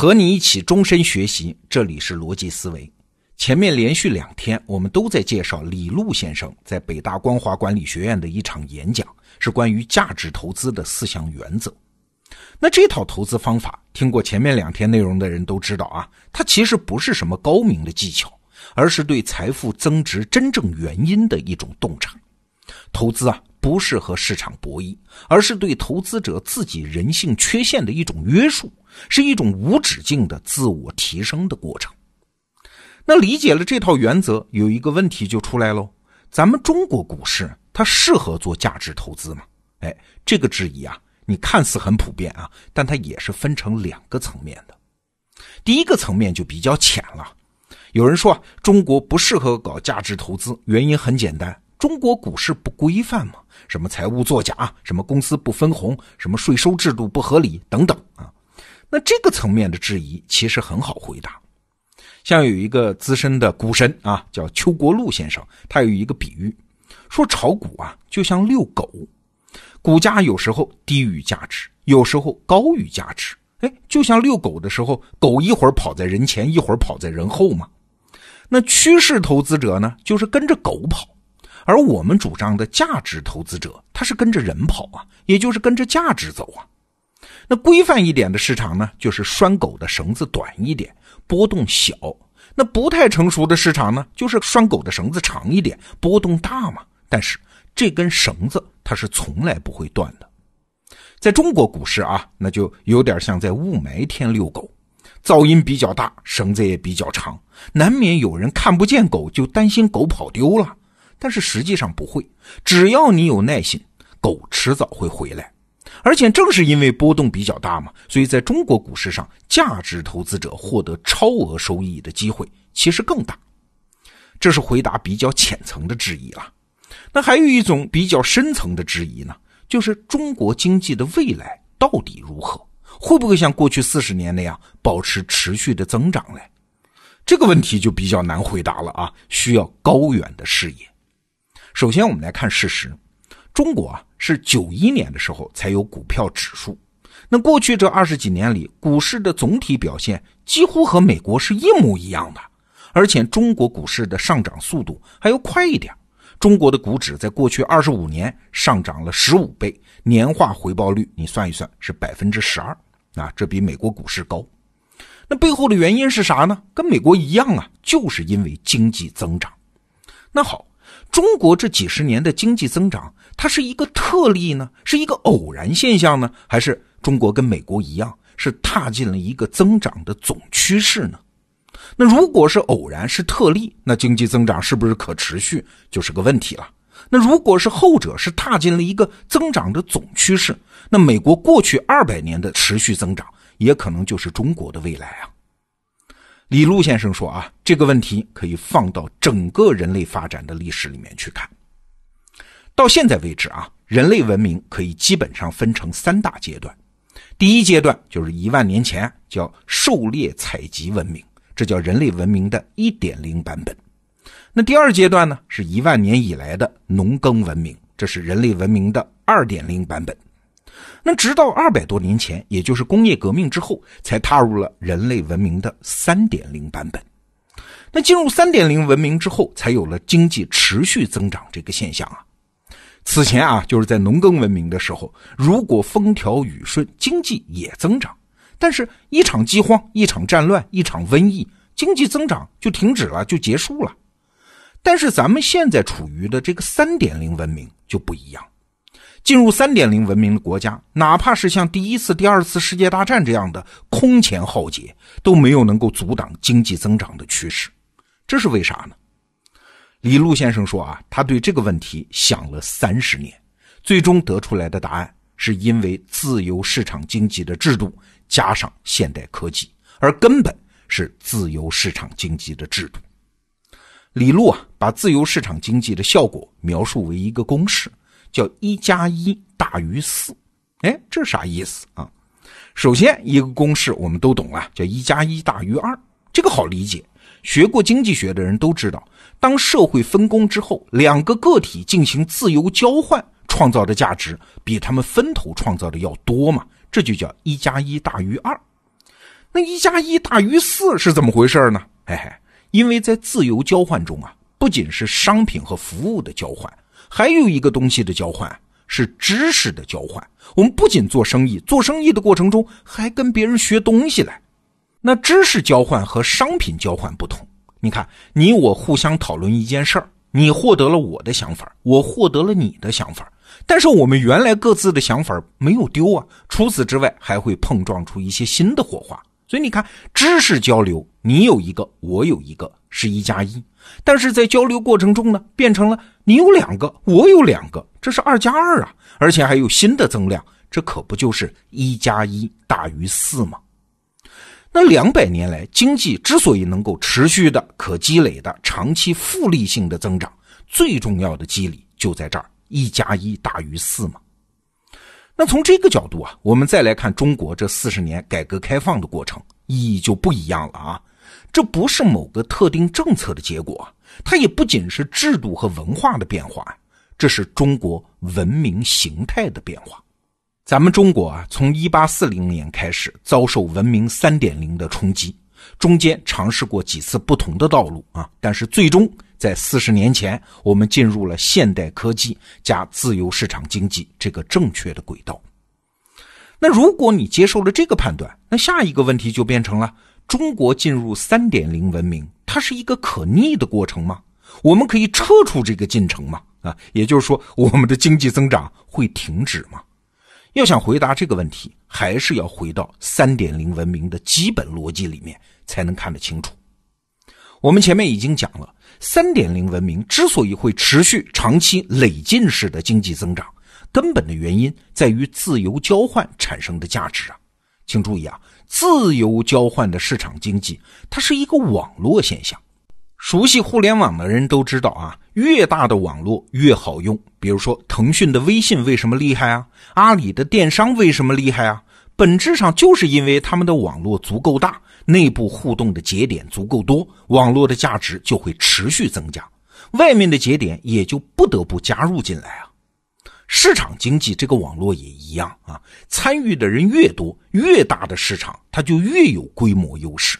和你一起终身学习，这里是逻辑思维。前面连续两天，我们都在介绍李路先生在北大光华管理学院的一场演讲，是关于价值投资的四项原则。那这套投资方法，听过前面两天内容的人都知道啊，它其实不是什么高明的技巧，而是对财富增值真正原因的一种洞察。投资啊，不是和市场博弈，而是对投资者自己人性缺陷的一种约束。是一种无止境的自我提升的过程。那理解了这套原则，有一个问题就出来喽：咱们中国股市它适合做价值投资吗？哎，这个质疑啊，你看似很普遍啊，但它也是分成两个层面的。第一个层面就比较浅了，有人说啊中国不适合搞价值投资，原因很简单，中国股市不规范嘛，什么财务作假，什么公司不分红，什么税收制度不合理等等啊。那这个层面的质疑其实很好回答，像有一个资深的股神啊，叫邱国禄先生，他有一个比喻，说炒股啊就像遛狗，股价有时候低于价值，有时候高于价值，哎，就像遛狗的时候，狗一会儿跑在人前，一会儿跑在人后嘛。那趋势投资者呢，就是跟着狗跑，而我们主张的价值投资者，他是跟着人跑啊，也就是跟着价值走啊。那规范一点的市场呢，就是拴狗的绳子短一点，波动小；那不太成熟的市场呢，就是拴狗的绳子长一点，波动大嘛。但是这根绳子它是从来不会断的。在中国股市啊，那就有点像在雾霾天遛狗，噪音比较大，绳子也比较长，难免有人看不见狗就担心狗跑丢了。但是实际上不会，只要你有耐心，狗迟早会回来。而且正是因为波动比较大嘛，所以在中国股市上，价值投资者获得超额收益的机会其实更大。这是回答比较浅层的质疑了。那还有一种比较深层的质疑呢，就是中国经济的未来到底如何？会不会像过去四十年那样保持持续的增长嘞？这个问题就比较难回答了啊，需要高远的视野。首先，我们来看事实。中国啊，是九一年的时候才有股票指数。那过去这二十几年里，股市的总体表现几乎和美国是一模一样的，而且中国股市的上涨速度还要快一点。中国的股指在过去二十五年上涨了十五倍，年化回报率你算一算是百分之十二啊，这比美国股市高。那背后的原因是啥呢？跟美国一样啊，就是因为经济增长。那好。中国这几十年的经济增长，它是一个特例呢，是一个偶然现象呢，还是中国跟美国一样，是踏进了一个增长的总趋势呢？那如果是偶然是特例，那经济增长是不是可持续就是个问题了？那如果是后者是踏进了一个增长的总趋势，那美国过去二百年的持续增长，也可能就是中国的未来啊。李路先生说：“啊，这个问题可以放到整个人类发展的历史里面去看。到现在为止啊，人类文明可以基本上分成三大阶段。第一阶段就是一万年前，叫狩猎采集文明，这叫人类文明的一点零版本。那第二阶段呢，是一万年以来的农耕文明，这是人类文明的二点零版本。”那直到二百多年前，也就是工业革命之后，才踏入了人类文明的三点零版本。那进入三点零文明之后，才有了经济持续增长这个现象啊。此前啊，就是在农耕文明的时候，如果风调雨顺，经济也增长；但是，一场饥荒、一场战乱、一场瘟疫，经济增长就停止了，就结束了。但是，咱们现在处于的这个三点零文明就不一样。进入三点零文明的国家，哪怕是像第一次、第二次世界大战这样的空前浩劫，都没有能够阻挡经济增长的趋势。这是为啥呢？李路先生说啊，他对这个问题想了三十年，最终得出来的答案是因为自由市场经济的制度加上现代科技，而根本是自由市场经济的制度。李路啊，把自由市场经济的效果描述为一个公式。叫一加一大于四，哎，这啥意思啊？首先，一个公式我们都懂啊，叫一加一大于二，这个好理解。学过经济学的人都知道，当社会分工之后，两个个体进行自由交换，创造的价值比他们分头创造的要多嘛，这就叫一加一大于二。那一加一大于四是怎么回事呢？嘿嘿，因为在自由交换中啊，不仅是商品和服务的交换，还有一个东西的交换是知识的交换。我们不仅做生意，做生意的过程中还跟别人学东西来。那知识交换和商品交换不同。你看，你我互相讨论一件事儿，你获得了我的想法，我获得了你的想法。但是我们原来各自的想法没有丢啊，除此之外还会碰撞出一些新的火花。所以你看，知识交流，你有一个，我有一个，是一加一；但是在交流过程中呢，变成了你有两个，我有两个，这是二加二啊，而且还有新的增量，这可不就是一加一大于四吗？那两百年来，经济之所以能够持续的、可积累的、长期复利性的增长，最重要的机理就在这儿。一加一大于四嘛？那从这个角度啊，我们再来看中国这四十年改革开放的过程，意义就不一样了啊！这不是某个特定政策的结果，它也不仅是制度和文化的变化，这是中国文明形态的变化。咱们中国啊，从一八四零年开始遭受文明三点零的冲击，中间尝试过几次不同的道路啊，但是最终。在四十年前，我们进入了现代科技加自由市场经济这个正确的轨道。那如果你接受了这个判断，那下一个问题就变成了：中国进入三点零文明，它是一个可逆的过程吗？我们可以撤出这个进程吗？啊，也就是说，我们的经济增长会停止吗？要想回答这个问题，还是要回到三点零文明的基本逻辑里面，才能看得清楚。我们前面已经讲了。三点零文明之所以会持续长期累进式的经济增长，根本的原因在于自由交换产生的价值啊！请注意啊，自由交换的市场经济，它是一个网络现象。熟悉互联网的人都知道啊，越大的网络越好用。比如说，腾讯的微信为什么厉害啊？阿里的电商为什么厉害啊？本质上就是因为他们的网络足够大。内部互动的节点足够多，网络的价值就会持续增加，外面的节点也就不得不加入进来啊。市场经济这个网络也一样啊，参与的人越多，越大的市场它就越有规模优势。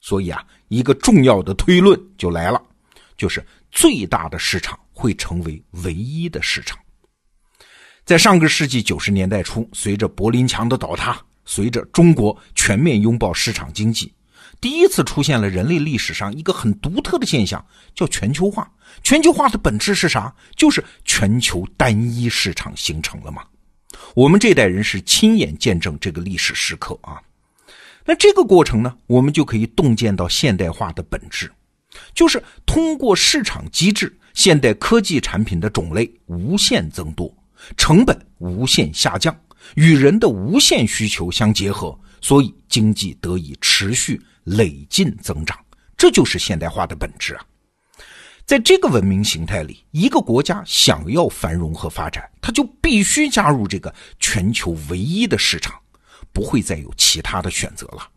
所以啊，一个重要的推论就来了，就是最大的市场会成为唯一的市场。在上个世纪九十年代初，随着柏林墙的倒塌。随着中国全面拥抱市场经济，第一次出现了人类历史上一个很独特的现象，叫全球化。全球化的本质是啥？就是全球单一市场形成了吗？我们这代人是亲眼见证这个历史时刻啊。那这个过程呢，我们就可以洞见到现代化的本质，就是通过市场机制，现代科技产品的种类无限增多，成本无限下降。与人的无限需求相结合，所以经济得以持续累进增长，这就是现代化的本质啊！在这个文明形态里，一个国家想要繁荣和发展，它就必须加入这个全球唯一的市场，不会再有其他的选择了。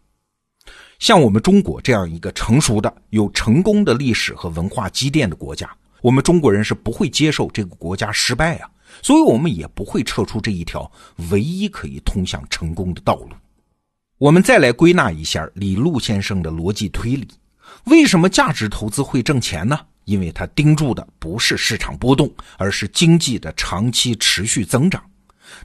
像我们中国这样一个成熟的、有成功的历史和文化积淀的国家，我们中国人是不会接受这个国家失败啊！所以，我们也不会撤出这一条唯一可以通向成功的道路。我们再来归纳一下李路先生的逻辑推理：为什么价值投资会挣钱呢？因为他盯住的不是市场波动，而是经济的长期持续增长。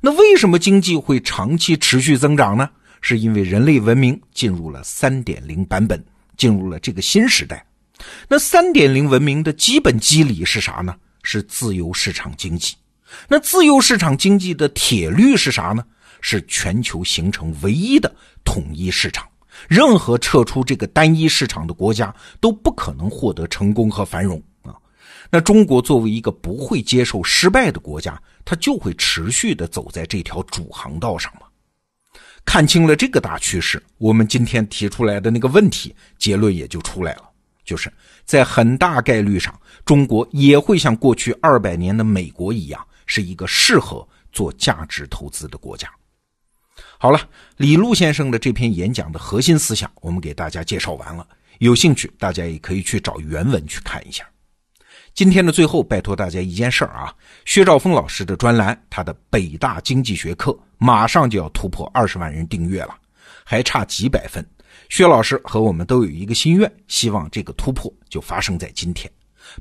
那为什么经济会长期持续增长呢？是因为人类文明进入了三点零版本，进入了这个新时代。那三点零文明的基本机理是啥呢？是自由市场经济。那自由市场经济的铁律是啥呢？是全球形成唯一的统一市场，任何撤出这个单一市场的国家都不可能获得成功和繁荣啊。那中国作为一个不会接受失败的国家，它就会持续的走在这条主航道上吗？看清了这个大趋势，我们今天提出来的那个问题结论也就出来了，就是在很大概率上，中国也会像过去二百年的美国一样。是一个适合做价值投资的国家。好了，李路先生的这篇演讲的核心思想，我们给大家介绍完了。有兴趣，大家也可以去找原文去看一下。今天的最后，拜托大家一件事儿啊，薛兆丰老师的专栏，他的《北大经济学课》马上就要突破二十万人订阅了，还差几百分。薛老师和我们都有一个心愿，希望这个突破就发生在今天。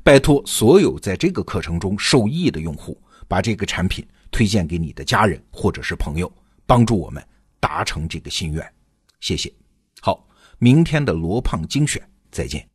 拜托所有在这个课程中受益的用户，把这个产品推荐给你的家人或者是朋友。帮助我们达成这个心愿。谢谢。好明天的罗胖精选再见。